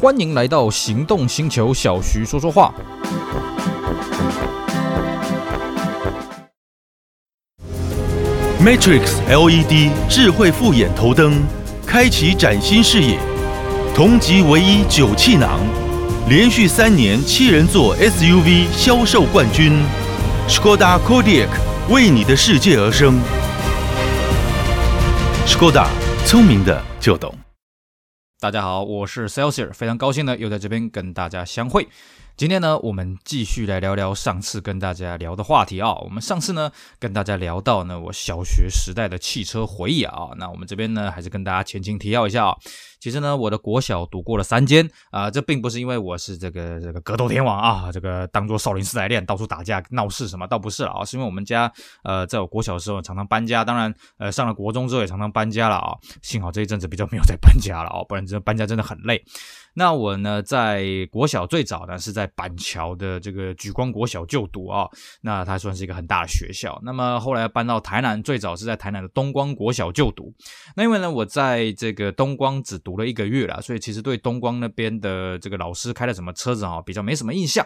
欢迎来到行动星球，小徐说说话。Matrix LED 智慧复眼头灯，开启崭新视野。同级唯一九气囊，连续三年七人座 SUV 销售冠军。Skoda Kodiaq 为你的世界而生。Skoda 聪明的就懂。大家好，我是 Celsius，非常高兴呢，又在这边跟大家相会。今天呢，我们继续来聊聊上次跟大家聊的话题啊。我们上次呢，跟大家聊到呢，我小学时代的汽车回忆啊。那我们这边呢，还是跟大家前情提要一下啊。其实呢，我的国小读过了三间啊，这并不是因为我是这个这个格斗天王啊，这个当做少林寺来练，到处打架闹事什么，倒不是啊，是因为我们家呃，在我国小的时候常常搬家，当然呃，上了国中之后也常常搬家了啊。幸好这一阵子比较没有再搬家了啊，不然这搬家真的很累。那我呢，在国小最早呢是在板桥的这个举光国小就读啊，那它算是一个很大的学校。那么后来搬到台南，最早是在台南的东光国小就读。那因为呢，我在这个东光只读了一个月了，所以其实对东光那边的这个老师开的什么车子啊，比较没什么印象。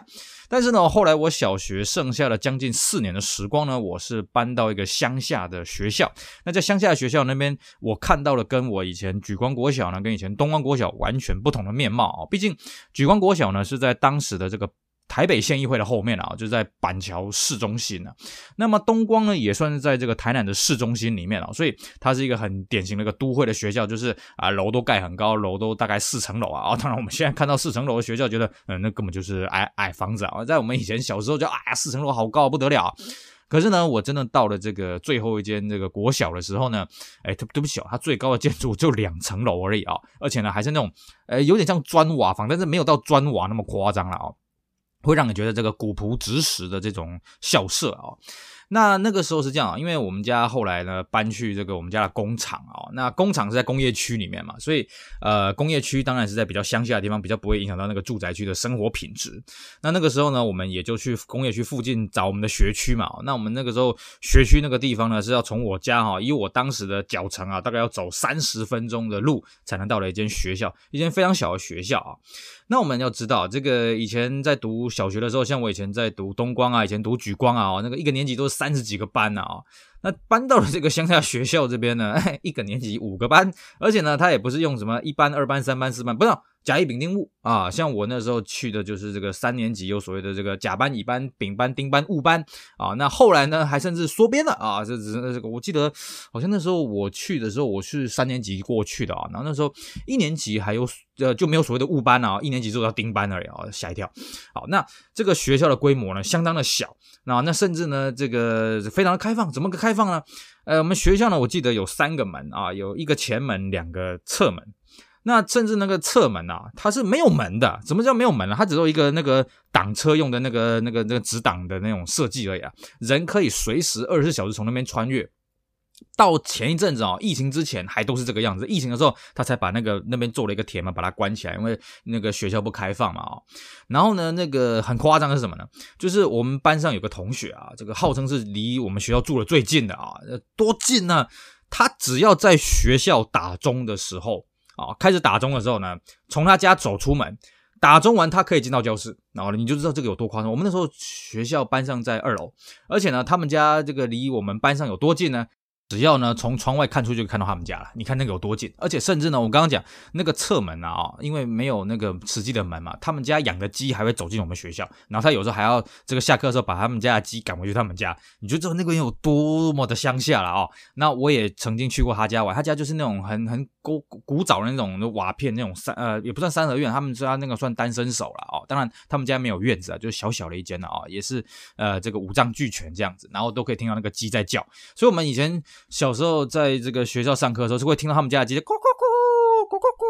但是呢，后来我小学剩下的将近四年的时光呢，我是搬到一个乡下的学校。那在乡下的学校那边，我看到了跟我以前举光国小呢，跟以前东光国小完全不同的面貌啊。毕竟举光国小呢是在当时的这个。台北县议会的后面啊，就在板桥市中心啊。那么东光呢，也算是在这个台南的市中心里面啊，所以它是一个很典型的一个都会的学校，就是啊楼都盖很高，楼都大概四层楼啊。啊，当然我们现在看到四层楼的学校，觉得嗯，那根本就是矮矮房子啊。在我们以前小时候就，就哎呀，四层楼好高不得了。可是呢，我真的到了这个最后一间这个国小的时候呢，哎，对不起哦，它最高的建筑就两层楼而已啊，而且呢还是那种呃有点像砖瓦房，但是没有到砖瓦那么夸张了啊。会让你觉得这个古朴直实的这种校舍啊。那那个时候是这样啊，因为我们家后来呢搬去这个我们家的工厂啊，那工厂是在工业区里面嘛，所以呃工业区当然是在比较乡下的地方，比较不会影响到那个住宅区的生活品质。那那个时候呢，我们也就去工业区附近找我们的学区嘛。那我们那个时候学区那个地方呢，是要从我家哈，以我当时的脚程啊，大概要走三十分钟的路才能到了一间学校，一间非常小的学校啊。那我们要知道，这个以前在读小学的时候，像我以前在读东光啊，以前读莒光啊，那个一个年级都是三十几个班呢啊。那搬到了这个乡下学校这边呢，一个年级五个班，而且呢，他也不是用什么一班、二班、三班、四班，不是。甲乙丙丁戊啊，像我那时候去的就是这个三年级，有所谓的这个甲班、乙班、丙班、丁班、戊班啊。那后来呢，还甚至缩编了啊。这只是这个，我记得好像那时候我去的时候，我是三年级过去的啊。然后那时候一年级还有呃就没有所谓的戊班啊，一年级就到丁班而已啊，吓一跳。好，那这个学校的规模呢，相当的小。那那甚至呢，这个非常的开放，怎么个开放呢？呃，我们学校呢，我记得有三个门啊，有一个前门，两个侧门。那甚至那个侧门啊，它是没有门的。什么叫没有门呢？它只有一个那个挡车用的那个、那个、那个直挡的那种设计而已啊。人可以随时二十四小时从那边穿越。到前一阵子啊，疫情之前还都是这个样子。疫情的时候，他才把那个那边做了一个铁门，把它关起来，因为那个学校不开放嘛啊。然后呢，那个很夸张的是什么呢？就是我们班上有个同学啊，这个号称是离我们学校住的最近的啊，多近呢？他只要在学校打钟的时候。啊，开始打钟的时候呢，从他家走出门，打钟完他可以进到教室，然后你就知道这个有多夸张。我们那时候学校班上在二楼，而且呢，他们家这个离我们班上有多近呢？只要呢，从窗外看出去就看到他们家了，你看那个有多近，而且甚至呢，我刚刚讲那个侧门啊，因为没有那个实际的门嘛，他们家养的鸡还会走进我们学校，然后他有时候还要这个下课的时候把他们家的鸡赶回去他们家，你就知道那个人有多么的乡下了啊、那我也曾经去过他家玩，他家就是那种很很古古早的那种瓦片那种三呃也不算三合院，他们家那个算单身手了哦。当然他们家没有院子啊，就是小小的一间的啊，也是呃这个五脏俱全这样子，然后都可以听到那个鸡在叫，所以我们以前。小时候在这个学校上课的时候，是会听到他们家的鸡在咕咕咕咕咕咕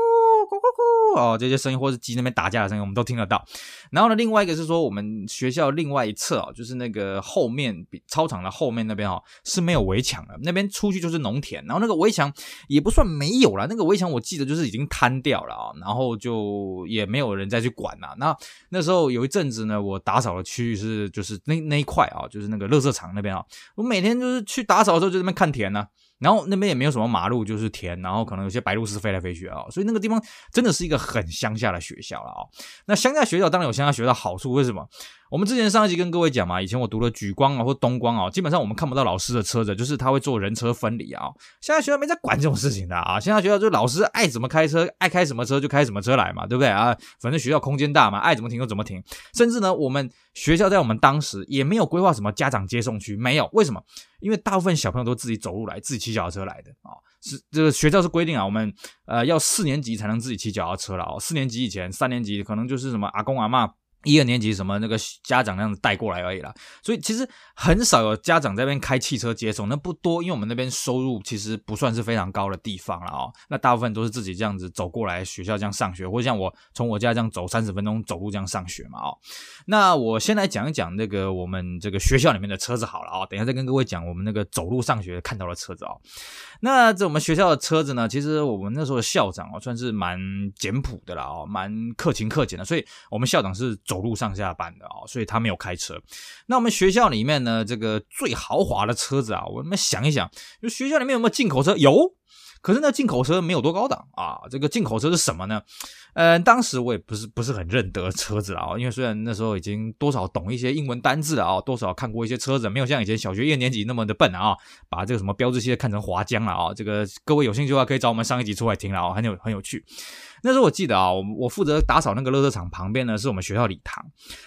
哦，这些声音，或是鸡那边打架的声音，我们都听得到。然后呢，另外一个是说，我们学校另外一侧啊，就是那个后面比操场的后面那边哦，是没有围墙的，那边出去就是农田。然后那个围墙也不算没有了，那个围墙我记得就是已经瘫掉了啊，然后就也没有人再去管了。那那时候有一阵子呢，我打扫的区域是就是那那一块啊，就是那个垃圾场那边啊，我每天就是去打扫的时候就在那边看田呢。然后那边也没有什么马路，就是田，然后可能有些白鹭鸶飞来飞去啊，所以那个地方真的是一个很乡下的学校了啊。那乡下学校当然有乡下学校的好处，为什么？我们之前上一集跟各位讲嘛，以前我读了莒光啊或东光啊，基本上我们看不到老师的车子，就是他会做人车分离啊。现在学校没在管这种事情的啊，现在学校就老师爱怎么开车，爱开什么车就开什么车来嘛，对不对啊？反正学校空间大嘛，爱怎么停就怎么停。甚至呢，我们学校在我们当时也没有规划什么家长接送区，没有。为什么？因为大部分小朋友都自己走路来，自己骑脚踏车来的啊。是这个学校是规定啊，我们呃要四年级才能自己骑脚踏车了啊。四年级以前，三年级可能就是什么阿公阿嬷。一二年级什么那个家长那样子带过来而已啦，所以其实很少有家长在那边开汽车接送，那不多，因为我们那边收入其实不算是非常高的地方了哦。那大部分都是自己这样子走过来学校这样上学，或者像我从我家这样走三十分钟走路这样上学嘛哦。那我先来讲一讲那个我们这个学校里面的车子好了哦，等一下再跟各位讲我们那个走路上学看到的车子哦。那这我们学校的车子呢，其实我们那时候的校长哦算是蛮简朴的啦哦，蛮克勤克俭的，所以我们校长是。走路上下班的哦，所以他没有开车。那我们学校里面呢，这个最豪华的车子啊，我们想一想，就学校里面有没有进口车？有。可是那进口车没有多高档啊！这个进口车是什么呢？呃，当时我也不是不是很认得车子啊，因为虽然那时候已经多少懂一些英文单字啊，多少看过一些车子，没有像以前小学一年级那么的笨啊，把这个什么标志器看成滑浆了啊！这个各位有兴趣的话，可以找我们上一集出来听了啊，很有很有趣。那时候我记得啊，我我负责打扫那个垃圾场旁边呢，是我们学校礼堂。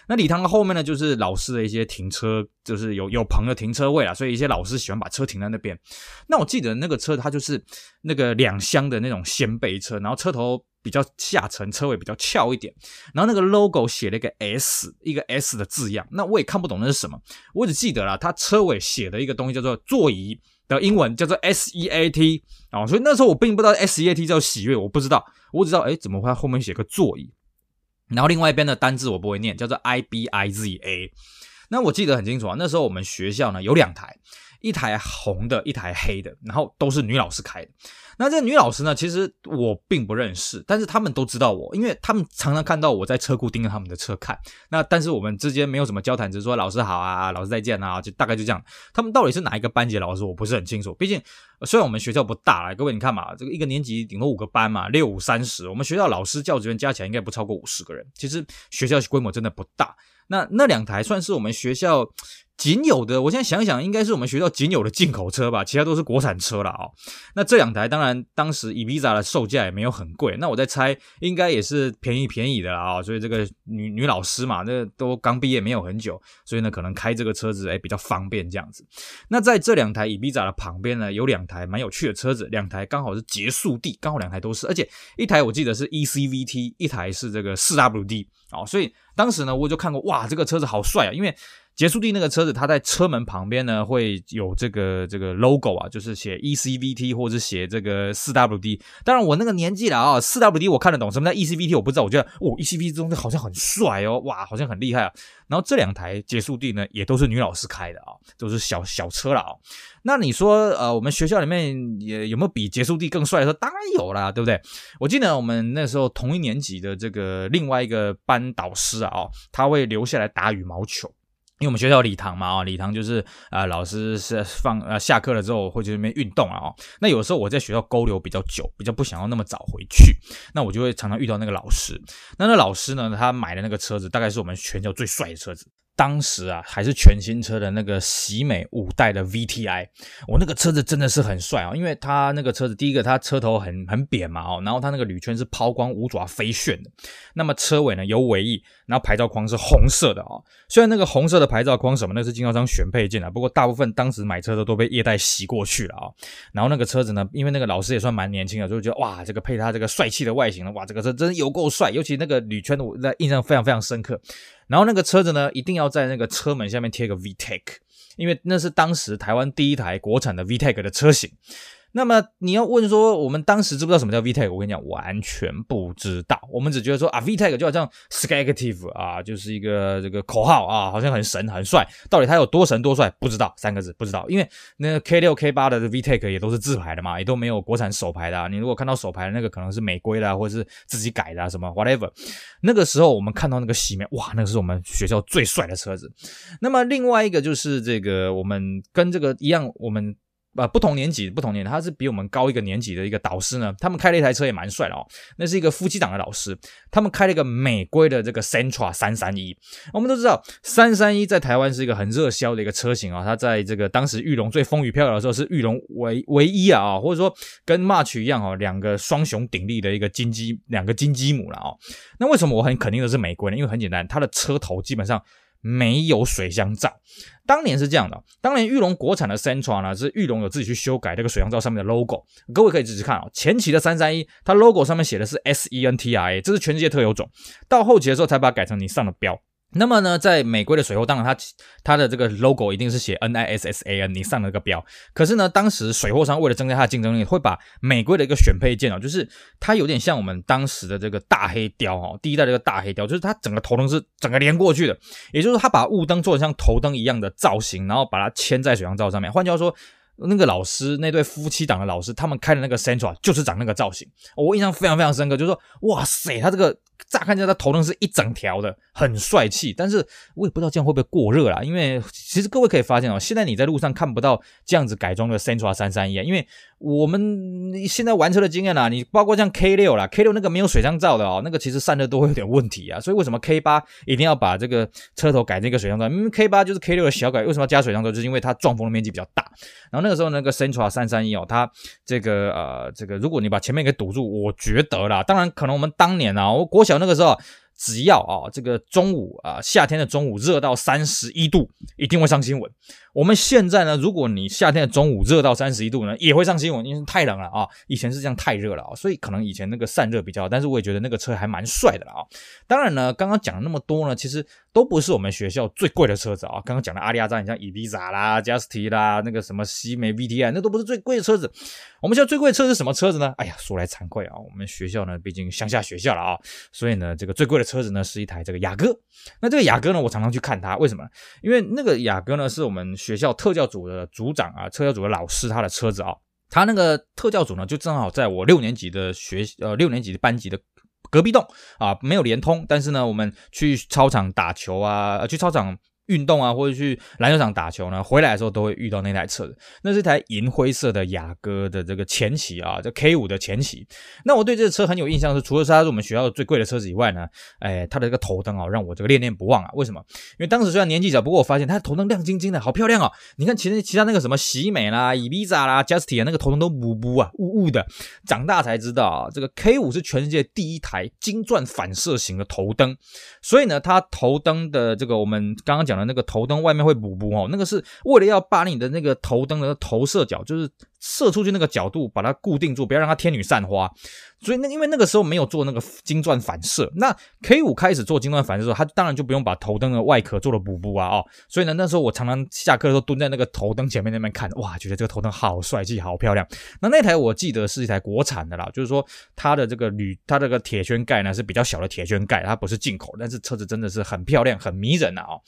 那礼堂的后面呢，就是老师的一些停车，就是有有朋友停车位啊，所以一些老师喜欢把车停在那边。那我记得那个车它就是。那个两厢的那种掀背车，然后车头比较下沉，车尾比较翘一点，然后那个 logo 写了一个 S，一个 S 的字样，那我也看不懂那是什么，我只记得了，它车尾写的一个东西叫做座椅的英文叫做 S E A T 啊，所以那时候我并不知道 S E A T 叫喜悦，我不知道，我只知道哎怎么会后面写个座椅，然后另外一边的单字我不会念，叫做 I B I Z A，那我记得很清楚啊，那时候我们学校呢有两台。一台红的，一台黑的，然后都是女老师开的。那这女老师呢，其实我并不认识，但是他们都知道我，因为他们常常看到我在车库盯着他们的车看。那但是我们之间没有什么交谈，只是说老师好啊，老师再见啊，就大概就这样。他们到底是哪一个班级的老师，我不是很清楚。毕竟虽然我们学校不大，各位你看嘛，这个一个年级顶多五个班嘛，六五三十，我们学校老师教职员加起来应该不超过五十个人。其实学校规模真的不大。那那两台算是我们学校。仅有的，我现在想想，应该是我们学校仅有的进口车吧，其他都是国产车了啊、哦。那这两台，当然当时 Ibiza 的售价也没有很贵，那我在猜，应该也是便宜便宜的啊、哦。所以这个女女老师嘛，那都刚毕业没有很久，所以呢，可能开这个车子诶比较方便这样子。那在这两台 Ibiza 的旁边呢，有两台蛮有趣的车子，两台刚好是结束地，刚好两台都是，而且一台我记得是 ECVT，一台是这个 4WD 啊、哦。所以当时呢，我就看过，哇，这个车子好帅啊，因为。结束地那个车子，它在车门旁边呢，会有这个这个 logo 啊，就是写 ECVT 或者写这个 4WD。当然我那个年纪了啊，4WD 我看得懂，什么叫 ECVT 我不知道。我觉得哦，ECVT 这东西好像很帅哦，哇，好像很厉害啊。然后这两台结束地呢，也都是女老师开的啊，都是小小车了啊。那你说呃，我们学校里面也有没有比结束地更帅的车？当然有啦，对不对？我记得我们那时候同一年级的这个另外一个班导师啊，他会留下来打羽毛球。因为我们学校礼堂嘛，啊，礼堂就是啊、呃，老师是放呃下课了之后会去那边运动啊，哦，那有时候我在学校勾留比较久，比较不想要那么早回去，那我就会常常遇到那个老师。那那老师呢，他买的那个车子大概是我们全校最帅的车子。当时啊，还是全新车的那个喜美五代的 VTI，我那个车子真的是很帅啊，因为它那个车子，第一个它车头很很扁嘛哦，然后它那个铝圈是抛光五爪飞旋的，那么车尾呢有尾翼，然后牌照框是红色的啊，虽然那个红色的牌照框什么那是经销商选配件啊，不过大部分当时买车的都被业代洗过去了啊，然后那个车子呢，因为那个老师也算蛮年轻的，就觉得哇，这个配它这个帅气的外形呢，哇，这个车真有够帅，尤其那个铝圈的，我在印象非常非常深刻。然后那个车子呢，一定要在那个车门下面贴个 VTEC，因为那是当时台湾第一台国产的 VTEC 的车型。那么你要问说，我们当时知不知道什么叫 VTEC？我跟你讲，完全不知道。我们只觉得说啊，VTEC 就好像 Skagtive 啊，就是一个这个口号啊，好像很神很帅。到底它有多神多帅？不知道，三个字不知道。因为那 K 六 K 八的 VTEC 也都是自排的嘛，也都没有国产手排的啊。你如果看到手排的那个，可能是美规的啊，或者是自己改的啊，什么 whatever。那个时候我们看到那个喜美，哇，那个是我们学校最帅的车子。那么另外一个就是这个，我们跟这个一样，我们。呃不同年级不同年，他是比我们高一个年级的一个导师呢，他们开了一台车也蛮帅的哦，那是一个夫妻档的老师，他们开了一个美规的这个 Sentra 三三一，我们都知道三三一在台湾是一个很热销的一个车型啊、它在这个当时裕隆最风雨飘摇的时候是裕隆唯唯一啊，或者说跟 March 一样哦，两个双雄鼎立的一个金鸡两个金鸡母了哦，那为什么我很肯定的是美规呢？因为很简单，它的车头基本上。没有水箱罩，当年是这样的。当年玉龙国产的 Centra 呢，是玉龙有自己去修改这个水箱罩上面的 logo。各位可以仔细看啊，前期的三三一，它 logo 上面写的是 S E N T R A，这是全世界特有种。到后期的时候才把它改成你上的标。那么呢，在美规的水货，当然它它的这个 logo 一定是写 N I S S A N，你上了个标。可是呢，当时水货商为了增加它的竞争力，会把美规的一个选配件哦，就是它有点像我们当时的这个大黑雕哦，第一代这个大黑雕，就是它整个头灯是整个连过去的，也就是它把雾灯做得像头灯一样的造型，然后把它牵在水箱罩上面。换句话说，那个老师那对夫妻档的老师，他们开的那个 Central 就是长那个造型，我印象非常非常深刻，就是说，哇塞，它这个。乍看起来，它头灯是一整条的，很帅气。但是我也不知道这样会不会过热啦，因为其实各位可以发现哦，现在你在路上看不到这样子改装的 Sentra 三三一啊，因为我们现在玩车的经验啦，你包括像 K 六啦，K 六那个没有水箱罩的哦，那个其实散热都会有点问题啊。所以为什么 K 八一定要把这个车头改成一个水箱罩？因为 K 八就是 K 六的小改，为什么要加水箱罩？就是因为它撞风的面积比较大。然后那个时候那个 Sentra 三三一哦，它这个呃这个如果你把前面给堵住，我觉得啦，当然可能我们当年啊，我国小那个时候。只要啊，这个中午啊，夏天的中午热到三十一度，一定会上新闻。我们现在呢，如果你夏天的中午热到三十一度呢，也会上新闻，因为太冷了啊。以前是这样，太热了啊，所以可能以前那个散热比较好，但是我也觉得那个车还蛮帅的了啊。当然呢，刚刚讲了那么多呢，其实都不是我们学校最贵的车子啊。刚刚讲的阿里亚扎，像伊比萨啦、加斯提啦，那个什么西梅 VTI，那都不是最贵的车子。我们学校最贵的车是什么车子呢？哎呀，说来惭愧啊，我们学校呢，毕竟乡下学校了啊，所以呢，这个最贵的车子呢，是一台这个雅阁。那这个雅阁呢，我常常去看它，为什么？因为那个雅阁呢，是我们学校特教组。的组长啊，特教组的老师，他的车子啊，他那个特教组呢，就正好在我六年级的学呃六年级的班级的隔壁栋啊，没有连通，但是呢，我们去操场打球啊，去操场。运动啊，或者去篮球场打球呢，回来的时候都会遇到那台车子。那是台银灰色的雅阁的这个前期啊，这 K 五的前期。那我对这个车很有印象是，除了它是我们学校最贵的车子以外呢，哎，它的这个头灯啊，让我这个恋恋不忘啊。为什么？因为当时虽然年纪小，不过我发现它的头灯亮晶晶的，好漂亮哦。你看其实其他那个什么喜美啦、伊比萨啦、Justy 啊，那个头灯都雾雾啊、雾雾的。长大才知道啊，这个 K 五是全世界第一台金钻反射型的头灯。所以呢，它头灯的这个我们刚刚讲。那个头灯外面会补补哦，那个是为了要把你的那个头灯的投射角，就是。射出去那个角度，把它固定住，不要让它天女散花。所以那因为那个时候没有做那个金钻反射，那 K 五开始做金钻反射的时候，它当然就不用把头灯的外壳做了补补啊哦。所以呢，那时候我常常下课的时候蹲在那个头灯前面那边看，哇，觉得这个头灯好帅气，好漂亮。那那台我记得是一台国产的啦，就是说它的这个铝，它这个铁圈盖呢是比较小的铁圈盖，它不是进口，但是车子真的是很漂亮，很迷人的啊哦。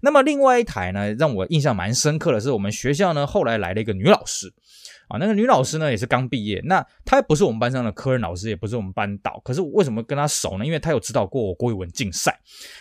那么另外一台呢，让我印象蛮深刻的是，我们学校呢后来来了一个女老师。啊，那个女老师呢也是刚毕业，那她不是我们班上的科任老师，也不是我们班导，可是为什么跟她熟呢？因为她有指导过我国语文竞赛。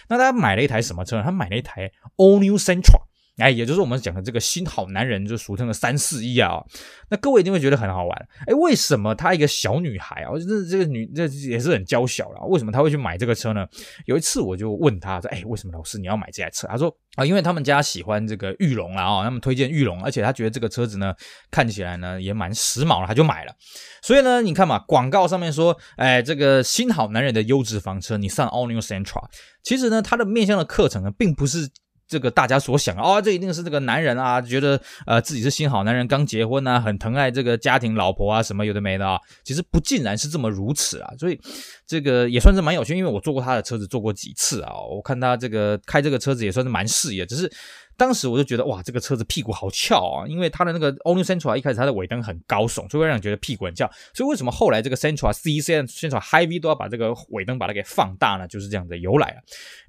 那她买了一台什么车呢？她买了一台 All New Central。哎，也就是我们讲的这个新好男人，就俗称的三四一啊。那各位一定会觉得很好玩。哎，为什么她一个小女孩啊，这这个女这也是很娇小了，为什么她会去买这个车呢？有一次我就问她说：“哎，为什么老师你要买这台车？”她说：“啊，因为他们家喜欢这个裕隆啊，哦，他们推荐玉龙，而且她觉得这个车子呢看起来呢也蛮时髦了，她就买了。所以呢，你看嘛，广告上面说，哎，这个新好男人的优质房车，你上 All New Central 其实呢，它的面向的课程呢，并不是。这个大家所想啊、这一定是这个男人啊，觉得呃自己是新好男人，刚结婚啊，很疼爱这个家庭老婆啊，什么有的没的啊，其实不尽然是这么如此啊，所以这个也算是蛮有趣，因为我坐过他的车子，坐过几次啊，我看他这个开这个车子也算是蛮视野，只是。当时我就觉得哇，这个车子屁股好翘啊，因为它的那个 All New Sentra 一开始它的尾灯很高耸，所以会让人觉得屁股很翘。所以为什么后来这个 centra C、centra Hi-V 都要把这个尾灯把它给放大呢？就是这样的由来啊。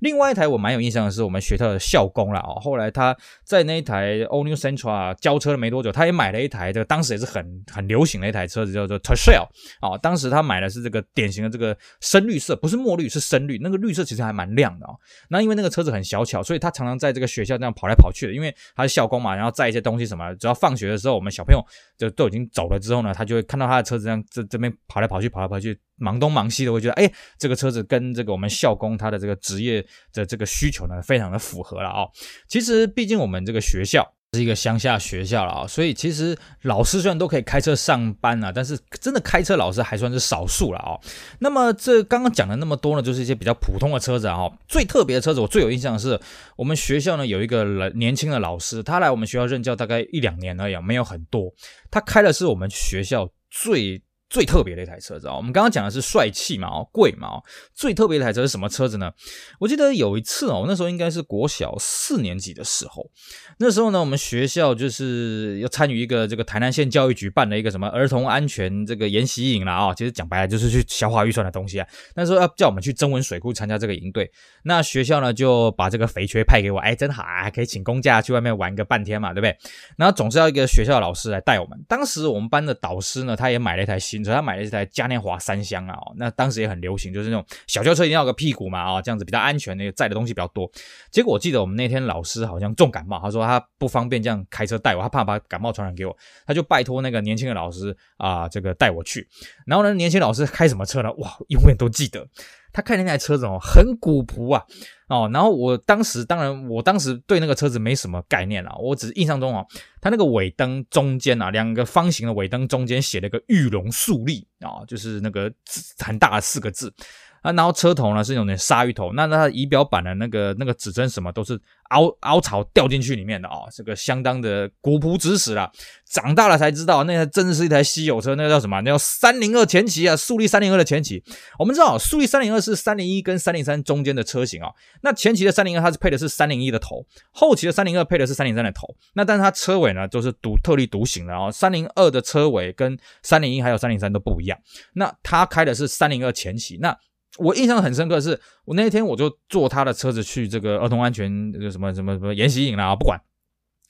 另外一台我蛮有印象的是我们学校的校工了啊。后来他在那一台 All New Sentra 交车了没多久，他也买了一台这个当时也是很很流行的一台车子，叫做 Tercel 啊。当时他买的是这个典型的这个深绿色，不是墨绿，是深绿。那个绿色其实还蛮亮的啊。那因为那个车子很小巧，所以他常常在这个学校这样跑来跑去的，因为他是校工嘛，然后载一些东西什么，只要放学的时候，我们小朋友就都已经走了之后呢，他就会看到他的车子这样这这边跑来跑去，跑来跑去，忙东忙西的，会觉得哎，这个车子跟这个我们校工他的这个职业的这个需求呢，非常的符合了啊、其实毕竟我们这个学校。是一个乡下学校了啊，所以其实老师虽然都可以开车上班啊，但是真的开车老师还算是少数了啊。那么这刚刚讲了那么多呢，就是一些比较普通的车子啊。最特别的车子，我最有印象的是我们学校呢有一个年轻的老师，他来我们学校任教大概一两年而已，没有很多。他开的是我们学校最。最特别的一台车子啊，我们刚刚讲的是帅气嘛，哦，贵嘛，哦，最特别的一台车是什么车子呢？我记得有一次哦，那时候应该是国小四年级的时候，那时候呢，我们学校就是要参与一个这个台南县教育局办的一个什么儿童安全这个研习营啦啊，其实讲白了就是去消化预算的东西啊。那时候要叫我们去曾文水库参加这个营队，那学校呢就把这个肥缺派给我，哎，真好啊，可以请公假去外面玩个半天嘛，对不对？然后总是要一个学校的老师来带我们。当时我们班的导师呢，他也买了一台新。他买了一台嘉年华三厢啊，那当时也很流行，就是那种小轿车一定要有个屁股嘛，啊，这样子比较安全，那个载的东西比较多。结果我记得我们那天老师好像重感冒，他说他不方便这样开车带我，他怕把感冒传染给我，他就拜托那个年轻的老师啊，这个带我去。然后呢，年轻老师开什么车呢？哇，永远都记得。他开的那台车子哦，很古朴啊，哦，然后我当时，当然，我当时对那个车子没什么概念啊，我只是印象中哦，他那个尾灯中间啊，两个方形的尾灯中间写了个玉龙竖立啊，就是那个很大的四个字。啊，然后车头呢是那种鲨鱼头，那它仪表板的那个那个指针什么都是凹凹槽掉进去里面的啊、这个相当的古朴知识啦。长大了才知道，那台真的是一台稀有车，那个叫什么？那叫三零二前期啊，速力三零二的前期。我们知道，速力三零二是三零一跟三零三中间的车型啊、那前期的三零二它是配的是三零一的头，后期的三零二配的是三零三的头。那但是它车尾呢、就是独特立独行的哦。三零二的车尾跟三零一还有三零三都不一样。那它开的是三零二前期，那。我印象很深刻的是，我那一天我就坐他的车子去这个儿童安全什么什么什么研习营啦，不管。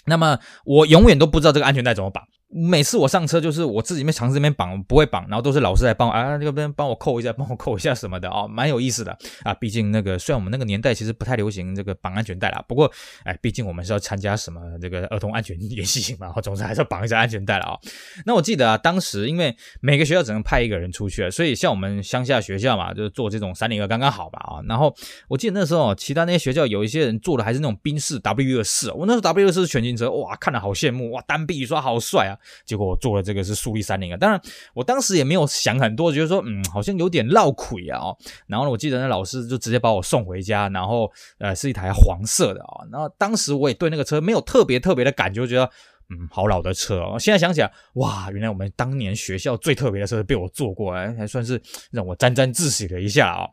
那么我永远都不知道这个安全带怎么绑。每次我上车就是我自己没尝试这边绑，不会绑，然后都是老师来帮啊，这边帮我扣一下，帮我扣一下什么的啊、哦，蛮有意思的啊。毕竟那个虽然我们那个年代其实不太流行这个绑安全带啦，不过哎，毕竟我们是要参加什么这个儿童安全演习嘛，总之还是要绑一下安全带了啊、哦。那我记得啊，当时因为每个学校只能派一个人出去，所以像我们乡下学校嘛，就是做这种三零二刚刚好吧啊。然后我记得那时候其他那些学校有一些人做的还是那种宾士 W 二四，我那时候 W 二四全景车，哇，看了好羡慕哇，单臂雨刷好帅啊，结果我做了。这个是速利三零啊，当然我当时也没有想很多，觉得说嗯，好像有点绕亏啊哦。然后呢，我记得那老师就直接把我送回家，然后呃是一台黄色的啊。然后当时我也对那个车没有特别特别的感觉，我觉得。嗯，好老的车哦！现在想起来，哇，原来我们当年学校最特别的车被我坐过，哎，还算是让我沾沾自喜了一下啊、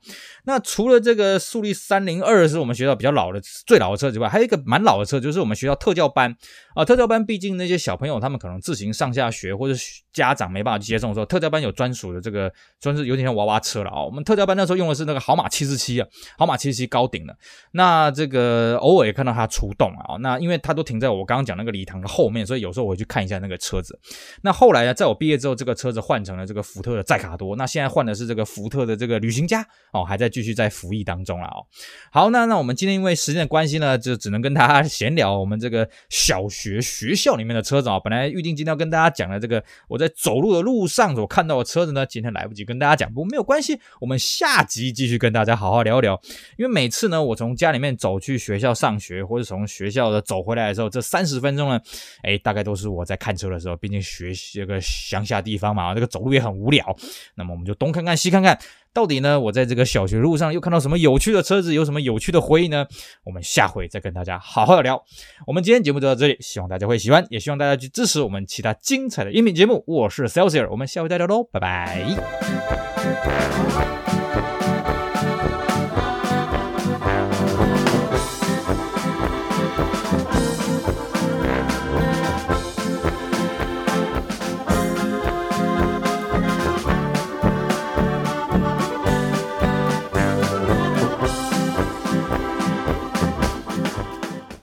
那除了这个速力三零二是我们学校比较老的最老的车之外，还有一个蛮老的车，就是我们学校特教班啊。特教班毕竟那些小朋友他们可能自行上下学，或者家长没办法去接送的时候，特教班有专属的这个，算是有点像娃娃车了啊、哦。我们特教班那时候用的是那个好马七十七啊，好马七十七高顶的。那这个偶尔也看到它出动啊。那因为它都停在我刚刚讲那个礼堂的后面。所以有时候我会去看一下那个车子。那后来呢，在我毕业之后，这个车子换成了这个福特的载卡多。那现在换的是这个福特的这个旅行家哦，还在继续在服役当中了哦。好，那那我们今天因为时间的关系呢，就只能跟大家闲聊我们这个小学学校里面的车子啊。本来预定今天要跟大家讲的这个我在走路的路上所看到的车子呢，今天来不及跟大家讲，不过没有关系，我们下集继续跟大家好好聊一聊。因为每次呢，我从家里面走去学校上学，或者从学校的走回来的时候，这三十分钟呢，哎大概都是我在看车的时候，毕竟学习这个乡下地方嘛，这个走路也很无聊。那么我们就东看看西看看，到底呢，我在这个小学路上又看到什么有趣的车子，有什么有趣的回忆呢？我们下回再跟大家好好的聊。我们今天节目就到这里，希望大家会喜欢，也希望大家去支持我们其他精彩的音频节目。我是 Celsius，我们下回再聊喽，拜拜。